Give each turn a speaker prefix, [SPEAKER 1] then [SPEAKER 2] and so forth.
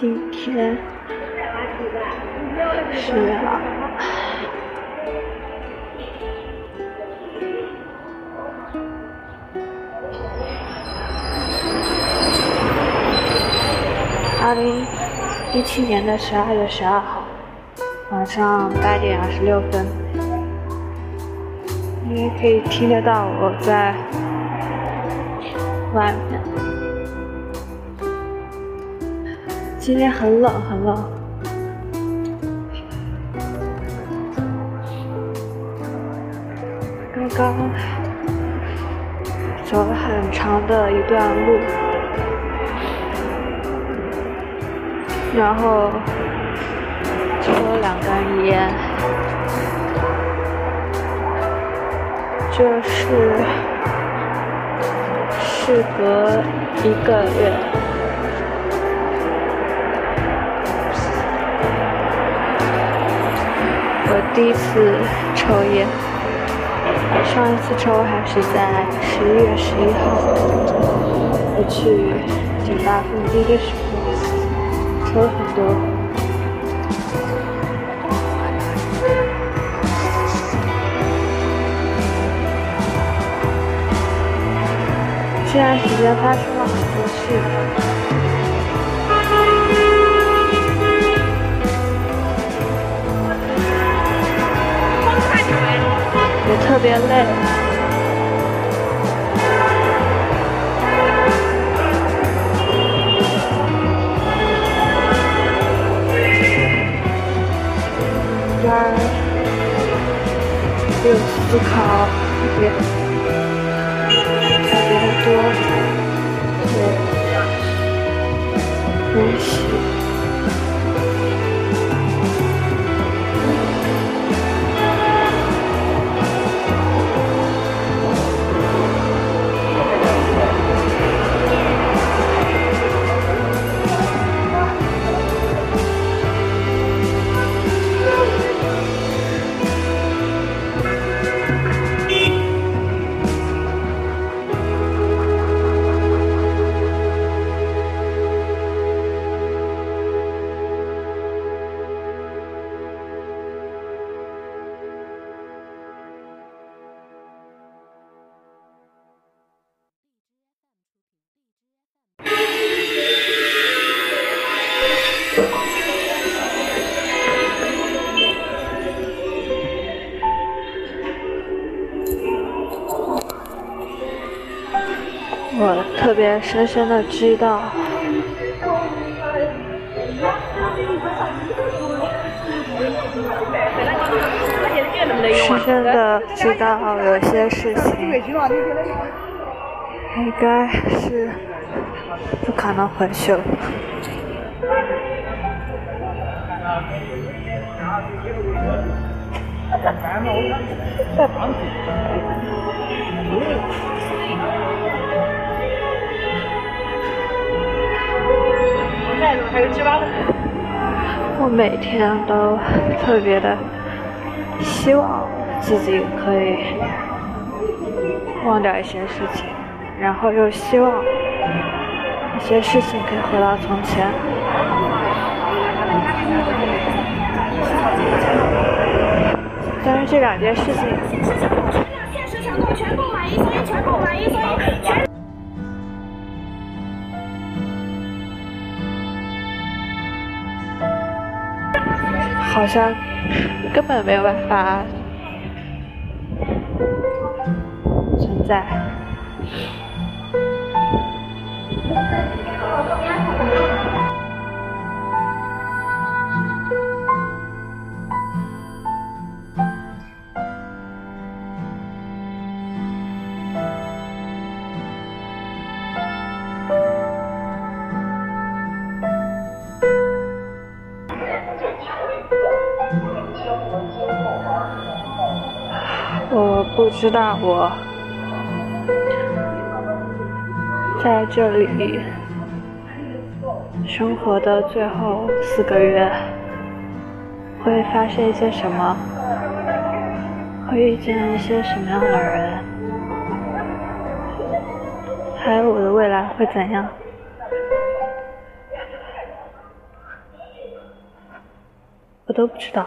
[SPEAKER 1] 今天是啊，二零一七年的十二月十二号晚上八点二十六分，你也可以听得到我在外面。今天很冷，很冷。刚刚走了很长的一段路，然后抽了两根烟，这是事隔一个月。我第一次抽烟，上一次抽还是在十一月十一号，我去酒吧蹦迪的时候，抽了很多。这段时间发生了很多事。也特别累，这儿有思考，特别特别的多，对，呼我特别深深的知道，深深的知道有些事情应该是不可能回去了。我每天都特别的希望自己可以忘掉一些事情，然后又希望一些事情可以回到从前。但是这两件事情。好像根本没有办法存在。我不知道我在这里生活的最后四个月会发生一些什么，会遇见一些什么样的人，还有我的未来会怎样。我都不知道。